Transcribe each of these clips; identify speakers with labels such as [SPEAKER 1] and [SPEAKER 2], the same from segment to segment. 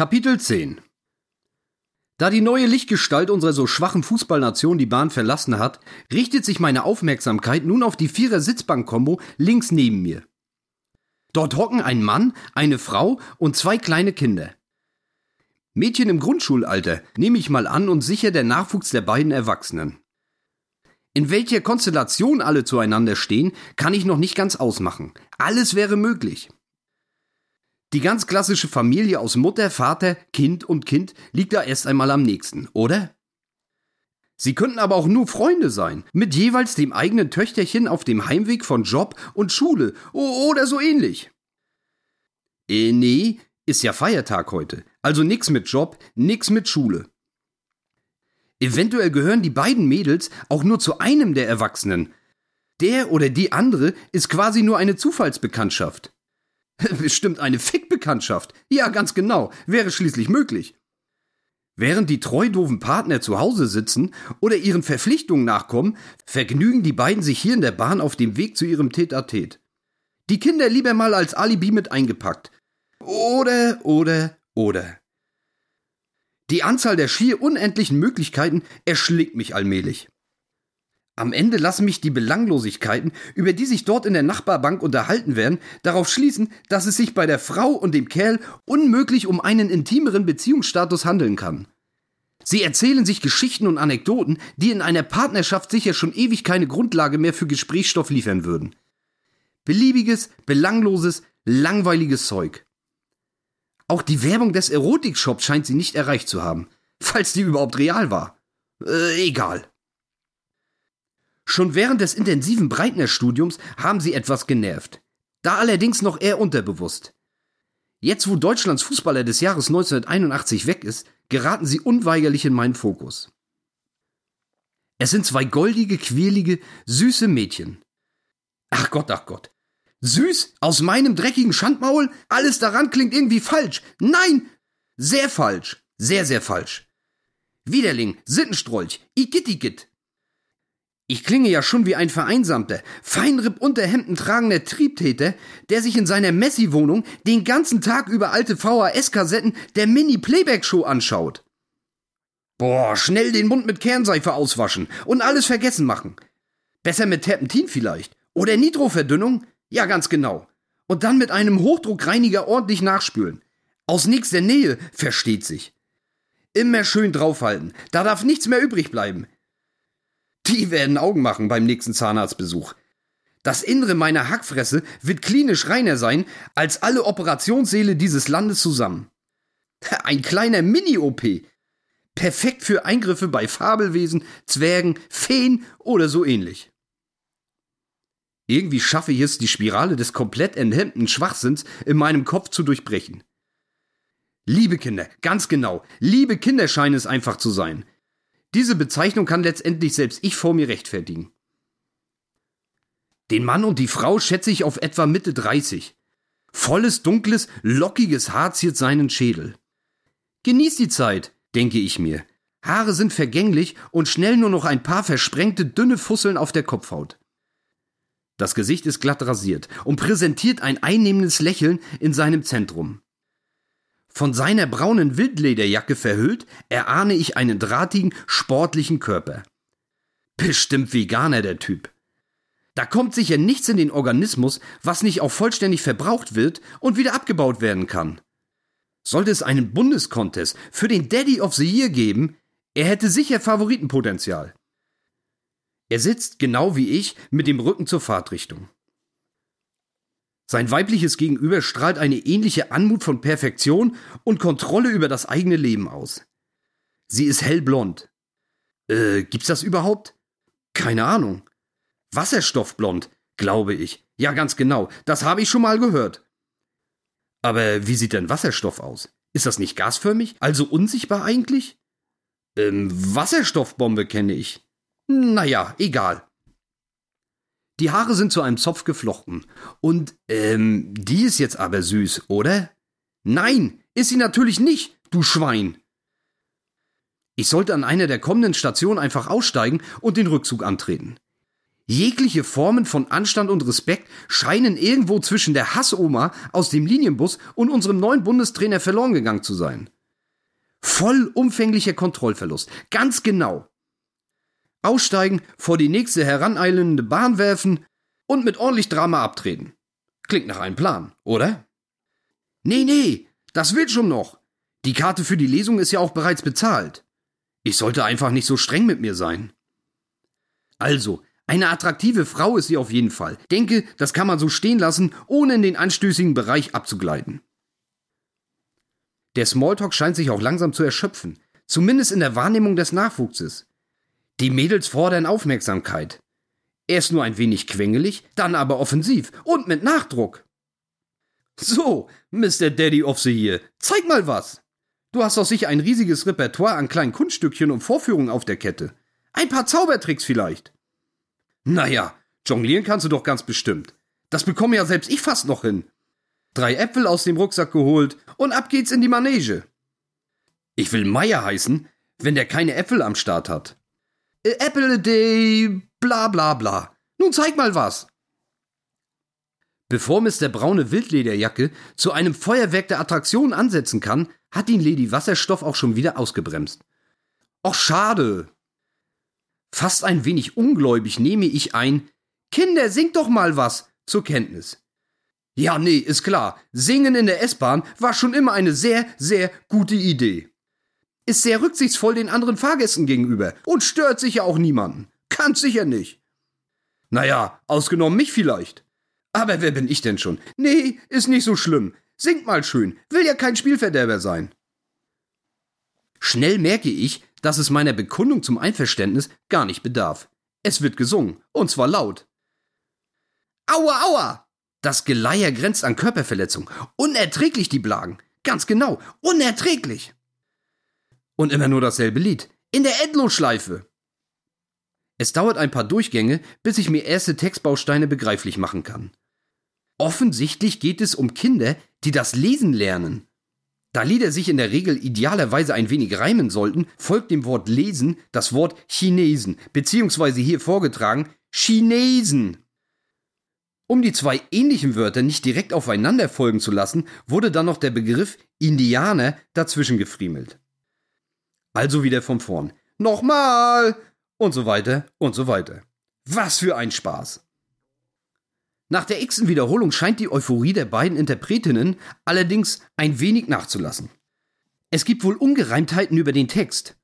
[SPEAKER 1] Kapitel 10 Da die neue Lichtgestalt unserer so schwachen Fußballnation die Bahn verlassen hat, richtet sich meine Aufmerksamkeit nun auf die Vierer-Sitzbank-Kombo links neben mir. Dort hocken ein Mann, eine Frau und zwei kleine Kinder. Mädchen im Grundschulalter, nehme ich mal an, und sicher der Nachwuchs der beiden Erwachsenen. In welcher Konstellation alle zueinander stehen, kann ich noch nicht ganz ausmachen. Alles wäre möglich. Die ganz klassische Familie aus Mutter, Vater, Kind und Kind liegt da erst einmal am nächsten, oder? Sie könnten aber auch nur Freunde sein, mit jeweils dem eigenen Töchterchen auf dem Heimweg von Job und Schule oder so ähnlich. Äh, nee, ist ja Feiertag heute, also nix mit Job, nix mit Schule. Eventuell gehören die beiden Mädels auch nur zu einem der Erwachsenen. Der oder die andere ist quasi nur eine Zufallsbekanntschaft. Bestimmt eine Fickbekanntschaft. Ja, ganz genau, wäre schließlich möglich. Während die treu doofen Partner zu Hause sitzen oder ihren Verpflichtungen nachkommen, vergnügen die beiden sich hier in der Bahn auf dem Weg zu ihrem Tete-a-Tete. Die Kinder lieber mal als Alibi mit eingepackt. Oder, oder, oder. Die Anzahl der schier unendlichen Möglichkeiten erschlägt mich allmählich. Am Ende lassen mich die Belanglosigkeiten, über die sich dort in der Nachbarbank unterhalten werden, darauf schließen, dass es sich bei der Frau und dem Kerl unmöglich um einen intimeren Beziehungsstatus handeln kann. Sie erzählen sich Geschichten und Anekdoten, die in einer Partnerschaft sicher schon ewig keine Grundlage mehr für Gesprächsstoff liefern würden. Beliebiges, belangloses, langweiliges Zeug. Auch die Werbung des Erotikshops scheint sie nicht erreicht zu haben. Falls die überhaupt real war. Äh, egal. Schon während des intensiven Breitner-Studiums haben sie etwas genervt. Da allerdings noch eher unterbewusst. Jetzt, wo Deutschlands Fußballer des Jahres 1981 weg ist, geraten sie unweigerlich in meinen Fokus. Es sind zwei goldige, quirlige, süße Mädchen. Ach Gott, ach Gott. Süß? Aus meinem dreckigen Schandmaul? Alles daran klingt irgendwie falsch. Nein! Sehr falsch. Sehr, sehr falsch. Widerling, Sittenstrolch, Igitt, Ich klinge ja schon wie ein vereinsamter, Feinripp-Unterhemden tragender Triebtäter, der sich in seiner Messi-Wohnung den ganzen Tag über alte VHS-Kassetten der Mini-Playback-Show anschaut. Boah, schnell den Mund mit Kernseife auswaschen und alles vergessen machen. Besser mit Terpentin vielleicht. Oder Nitroverdünnung. Ja, ganz genau. Und dann mit einem Hochdruckreiniger ordentlich nachspülen. Aus nächster Nähe, versteht sich. Immer schön draufhalten, da darf nichts mehr übrig bleiben. Die werden Augen machen beim nächsten Zahnarztbesuch. Das Innere meiner Hackfresse wird klinisch reiner sein als alle Operationssäle dieses Landes zusammen. Ein kleiner Mini-OP. Perfekt für Eingriffe bei Fabelwesen, Zwergen, Feen oder so ähnlich. Irgendwie schaffe ich es, die Spirale des komplett enthemmten Schwachsinns in meinem Kopf zu durchbrechen. Liebe Kinder, ganz genau, liebe Kinder scheinen es einfach zu sein. Diese Bezeichnung kann letztendlich selbst ich vor mir rechtfertigen. Den Mann und die Frau schätze ich auf etwa Mitte 30. Volles, dunkles, lockiges Haar ziert seinen Schädel. Genieß die Zeit, denke ich mir. Haare sind vergänglich und schnell nur noch ein paar versprengte, dünne Fusseln auf der Kopfhaut. Das Gesicht ist glatt rasiert und präsentiert ein einnehmendes Lächeln in seinem Zentrum. Von seiner braunen Wildlederjacke verhüllt, erahne ich einen drahtigen, sportlichen Körper. Bestimmt Veganer, der Typ. Da kommt sicher nichts in den Organismus, was nicht auch vollständig verbraucht wird und wieder abgebaut werden kann. Sollte es einen Bundescontest für den Daddy of the Year geben, er hätte sicher Favoritenpotenzial. Er sitzt, genau wie ich, mit dem Rücken zur Fahrtrichtung. Sein weibliches Gegenüber strahlt eine ähnliche Anmut von Perfektion und Kontrolle über das eigene Leben aus. Sie ist hellblond. Äh, gibt's das überhaupt? Keine Ahnung. Wasserstoffblond, glaube ich. Ja, ganz genau. Das habe ich schon mal gehört. Aber wie sieht denn Wasserstoff aus? Ist das nicht gasförmig? Also unsichtbar eigentlich? Ähm, Wasserstoffbombe kenne ich. Naja, egal. Die Haare sind zu einem Zopf geflochten. Und, ähm, die ist jetzt aber süß, oder? Nein, ist sie natürlich nicht, du Schwein. Ich sollte an einer der kommenden Stationen einfach aussteigen und den Rückzug antreten. Jegliche Formen von Anstand und Respekt scheinen irgendwo zwischen der Hassoma aus dem Linienbus und unserem neuen Bundestrainer verloren gegangen zu sein. Vollumfänglicher Kontrollverlust, ganz genau. Aussteigen, vor die nächste heraneilende Bahn werfen und mit ordentlich Drama abtreten. Klingt nach einem Plan, oder? Nee, nee, das wird schon noch. Die Karte für die Lesung ist ja auch bereits bezahlt. Ich sollte einfach nicht so streng mit mir sein. Also, eine attraktive Frau ist sie auf jeden Fall. Denke, das kann man so stehen lassen, ohne in den anstößigen Bereich abzugleiten. Der Smalltalk scheint sich auch langsam zu erschöpfen, zumindest in der Wahrnehmung des Nachwuchses. Die Mädels fordern Aufmerksamkeit. Erst nur ein wenig quengelig, dann aber offensiv und mit Nachdruck. So, Mr. Daddy of the Year, zeig mal was. Du hast doch sicher ein riesiges Repertoire an kleinen Kunststückchen und Vorführungen auf der Kette. Ein paar Zaubertricks vielleicht. Naja, jonglieren kannst du doch ganz bestimmt. Das bekomme ja selbst ich fast noch hin. Drei Äpfel aus dem Rucksack geholt und ab geht's in die Manege. Ich will Meier heißen, wenn der keine Äpfel am Start hat. Äh, Apple a day, bla bla bla. Nun zeig mal was. Bevor Mr. Braune Wildlederjacke zu einem Feuerwerk der Attraktion ansetzen kann, hat ihn Lady Wasserstoff auch schon wieder ausgebremst. Och, schade, Fast ein wenig ungläubig nehme ich ein, Kinder, singt doch mal was zur Kenntnis. Ja, nee, ist klar, singen in der S-Bahn war schon immer eine sehr, sehr gute Idee. Ist sehr rücksichtsvoll den anderen Fahrgästen gegenüber und stört sicher auch niemanden. Ganz sicher nicht. Naja, ausgenommen mich vielleicht. Aber wer bin ich denn schon? Nee, ist nicht so schlimm. Singt mal schön, will ja kein Spielverderber sein. Schnell merke ich, dass es meiner Bekundung zum Einverständnis gar nicht bedarf. Es wird gesungen, und zwar laut. Aua, aua! Das Geleier grenzt an Körperverletzung. Unerträglich die Blagen. Ganz genau, unerträglich. Und immer nur dasselbe Lied. In der Endlosschleife. Es dauert ein paar Durchgänge, bis ich mir erste Textbausteine begreiflich machen kann. Offensichtlich geht es um Kinder, die das Lesen lernen. Da Lieder sich in der Regel idealerweise ein wenig reimen sollten, folgt dem Wort lesen das Wort Chinesen, beziehungsweise hier vorgetragen Chinesen. Um die zwei ähnlichen Wörter nicht direkt aufeinander folgen zu lassen, wurde dann noch der Begriff Indianer dazwischen gefriemelt. Also wieder von vorn. Nochmal! Und so weiter und so weiter. Was für ein Spaß! Nach der x Wiederholung scheint die Euphorie der beiden Interpretinnen allerdings ein wenig nachzulassen. Es gibt wohl Ungereimtheiten über den Text.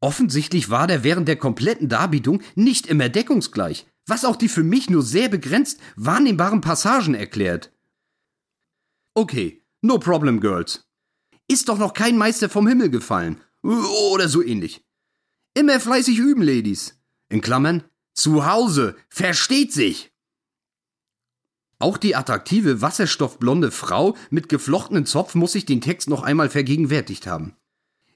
[SPEAKER 1] Offensichtlich war der während der kompletten Darbietung nicht immer deckungsgleich, was auch die für mich nur sehr begrenzt wahrnehmbaren Passagen erklärt. Okay, no problem, Girls. Ist doch noch kein Meister vom Himmel gefallen. Oder so ähnlich. Immer fleißig üben, Ladies. In Klammern, zu Hause, versteht sich. Auch die attraktive wasserstoffblonde Frau mit geflochtenen Zopf muss sich den Text noch einmal vergegenwärtigt haben.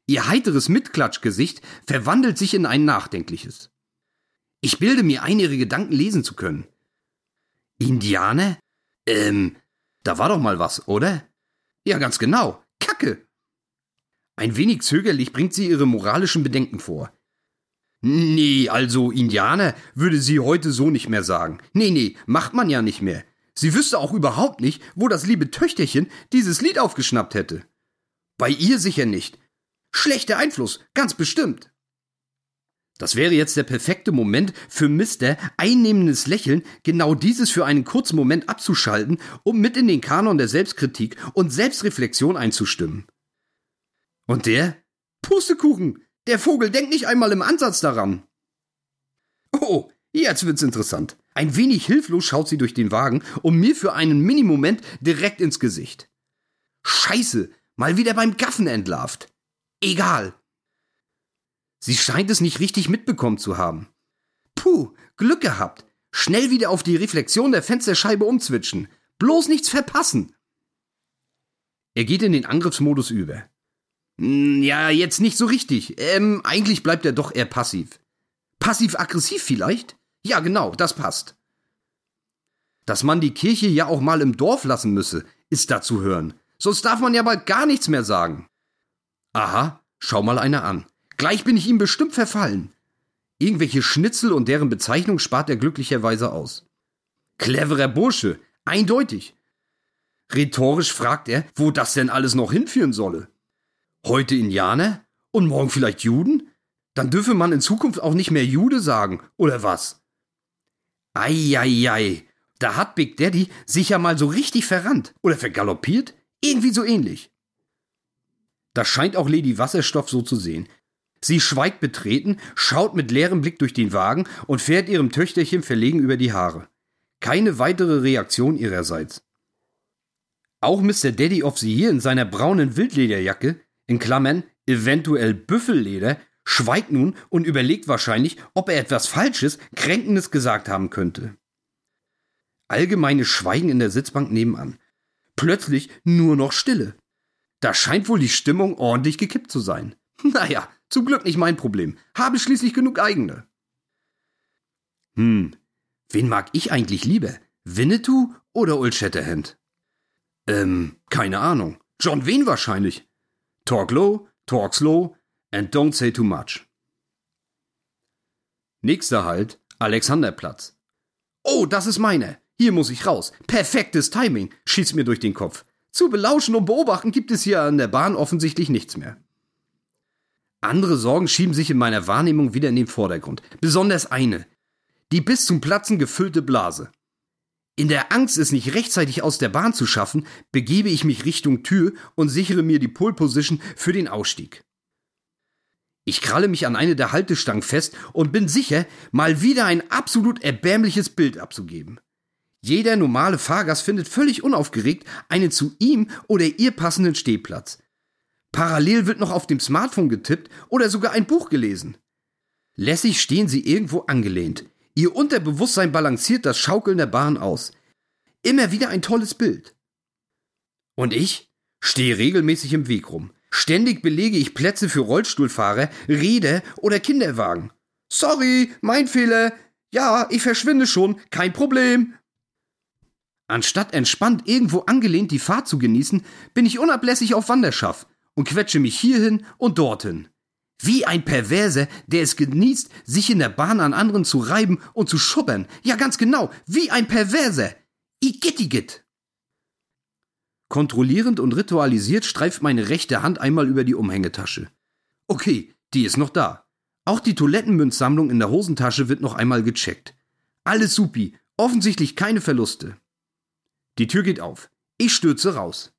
[SPEAKER 1] Ihr heiteres Mitklatschgesicht verwandelt sich in ein nachdenkliches. Ich bilde mir ein, ihre Gedanken lesen zu können. Indianer? Ähm, da war doch mal was, oder? Ja, ganz genau. Ein wenig zögerlich bringt sie ihre moralischen Bedenken vor. Nee, also Indianer würde sie heute so nicht mehr sagen. Nee, nee, macht man ja nicht mehr. Sie wüsste auch überhaupt nicht, wo das liebe Töchterchen dieses Lied aufgeschnappt hätte. Bei ihr sicher nicht. Schlechter Einfluss, ganz bestimmt. Das wäre jetzt der perfekte Moment für Mister einnehmendes Lächeln, genau dieses für einen kurzen Moment abzuschalten, um mit in den Kanon der Selbstkritik und Selbstreflexion einzustimmen. Und der? Pustekuchen! Der Vogel denkt nicht einmal im Ansatz daran. Oh, jetzt wird's interessant. Ein wenig hilflos schaut sie durch den Wagen und mir für einen Minimoment direkt ins Gesicht. Scheiße, mal wieder beim Gaffen entlarvt. Egal. Sie scheint es nicht richtig mitbekommen zu haben. Puh, Glück gehabt. Schnell wieder auf die Reflexion der Fensterscheibe umzwitschen. Bloß nichts verpassen. Er geht in den Angriffsmodus über. Hm, ja, jetzt nicht so richtig. Ähm, eigentlich bleibt er doch eher passiv. Passiv-aggressiv vielleicht? Ja, genau, das passt. Dass man die Kirche ja auch mal im Dorf lassen müsse, ist da zu hören. Sonst darf man ja bald gar nichts mehr sagen. Aha, schau mal einer an. Gleich bin ich ihm bestimmt verfallen. Irgendwelche Schnitzel und deren Bezeichnung spart er glücklicherweise aus. Cleverer Bursche, eindeutig. Rhetorisch fragt er, wo das denn alles noch hinführen solle. Heute Indianer und morgen vielleicht Juden? Dann dürfe man in Zukunft auch nicht mehr Jude sagen, oder was? Eieiei, da hat Big Daddy sich ja mal so richtig verrannt oder vergaloppiert, irgendwie so ähnlich. Das scheint auch Lady Wasserstoff so zu sehen. Sie schweigt betreten, schaut mit leerem Blick durch den Wagen und fährt ihrem Töchterchen verlegen über die Haare. Keine weitere Reaktion ihrerseits. Auch Mr. Daddy of the Year in seiner braunen Wildlederjacke, in Klammern eventuell Büffelleder, schweigt nun und überlegt wahrscheinlich, ob er etwas Falsches, Kränkendes gesagt haben könnte. Allgemeines Schweigen in der Sitzbank nebenan. Plötzlich nur noch Stille. Da scheint wohl die Stimmung ordentlich gekippt zu sein. Naja, zum Glück nicht mein Problem. Habe schließlich genug eigene. Hm, wen mag ich eigentlich lieber? Winnetou oder Old Shatterhand? Ähm, keine Ahnung. John Wayne wahrscheinlich. Talk low, talk slow, and don't say too much. Nächster Halt, Alexanderplatz. Oh, das ist meine. Hier muss ich raus. Perfektes Timing, schießt mir durch den Kopf. Zu belauschen und beobachten gibt es hier an der Bahn offensichtlich nichts mehr. Andere Sorgen schieben sich in meiner Wahrnehmung wieder in den Vordergrund. Besonders eine. Die bis zum Platzen gefüllte Blase. In der Angst, es nicht rechtzeitig aus der Bahn zu schaffen, begebe ich mich Richtung Tür und sichere mir die Pole Position für den Ausstieg. Ich kralle mich an eine der Haltestangen fest und bin sicher, mal wieder ein absolut erbärmliches Bild abzugeben. Jeder normale Fahrgast findet völlig unaufgeregt einen zu ihm oder ihr passenden Stehplatz. Parallel wird noch auf dem Smartphone getippt oder sogar ein Buch gelesen. Lässig stehen sie irgendwo angelehnt. Ihr Unterbewusstsein balanciert das Schaukeln der Bahn aus. Immer wieder ein tolles Bild. Und ich stehe regelmäßig im Weg rum. Ständig belege ich Plätze für Rollstuhlfahrer, Räder oder Kinderwagen. Sorry, mein Fehler. Ja, ich verschwinde schon, kein Problem. Anstatt entspannt irgendwo angelehnt die Fahrt zu genießen, bin ich unablässig auf Wanderschaft und quetsche mich hierhin und dorthin. Wie ein Perverser, der es genießt, sich in der Bahn an anderen zu reiben und zu schubbern. Ja, ganz genau, wie ein Perverser. Igittigit. Kontrollierend und ritualisiert streift meine rechte Hand einmal über die Umhängetasche. Okay, die ist noch da. Auch die Toilettenmünzsammlung in der Hosentasche wird noch einmal gecheckt. Alles supi, offensichtlich keine Verluste. Die Tür geht auf. Ich stürze raus.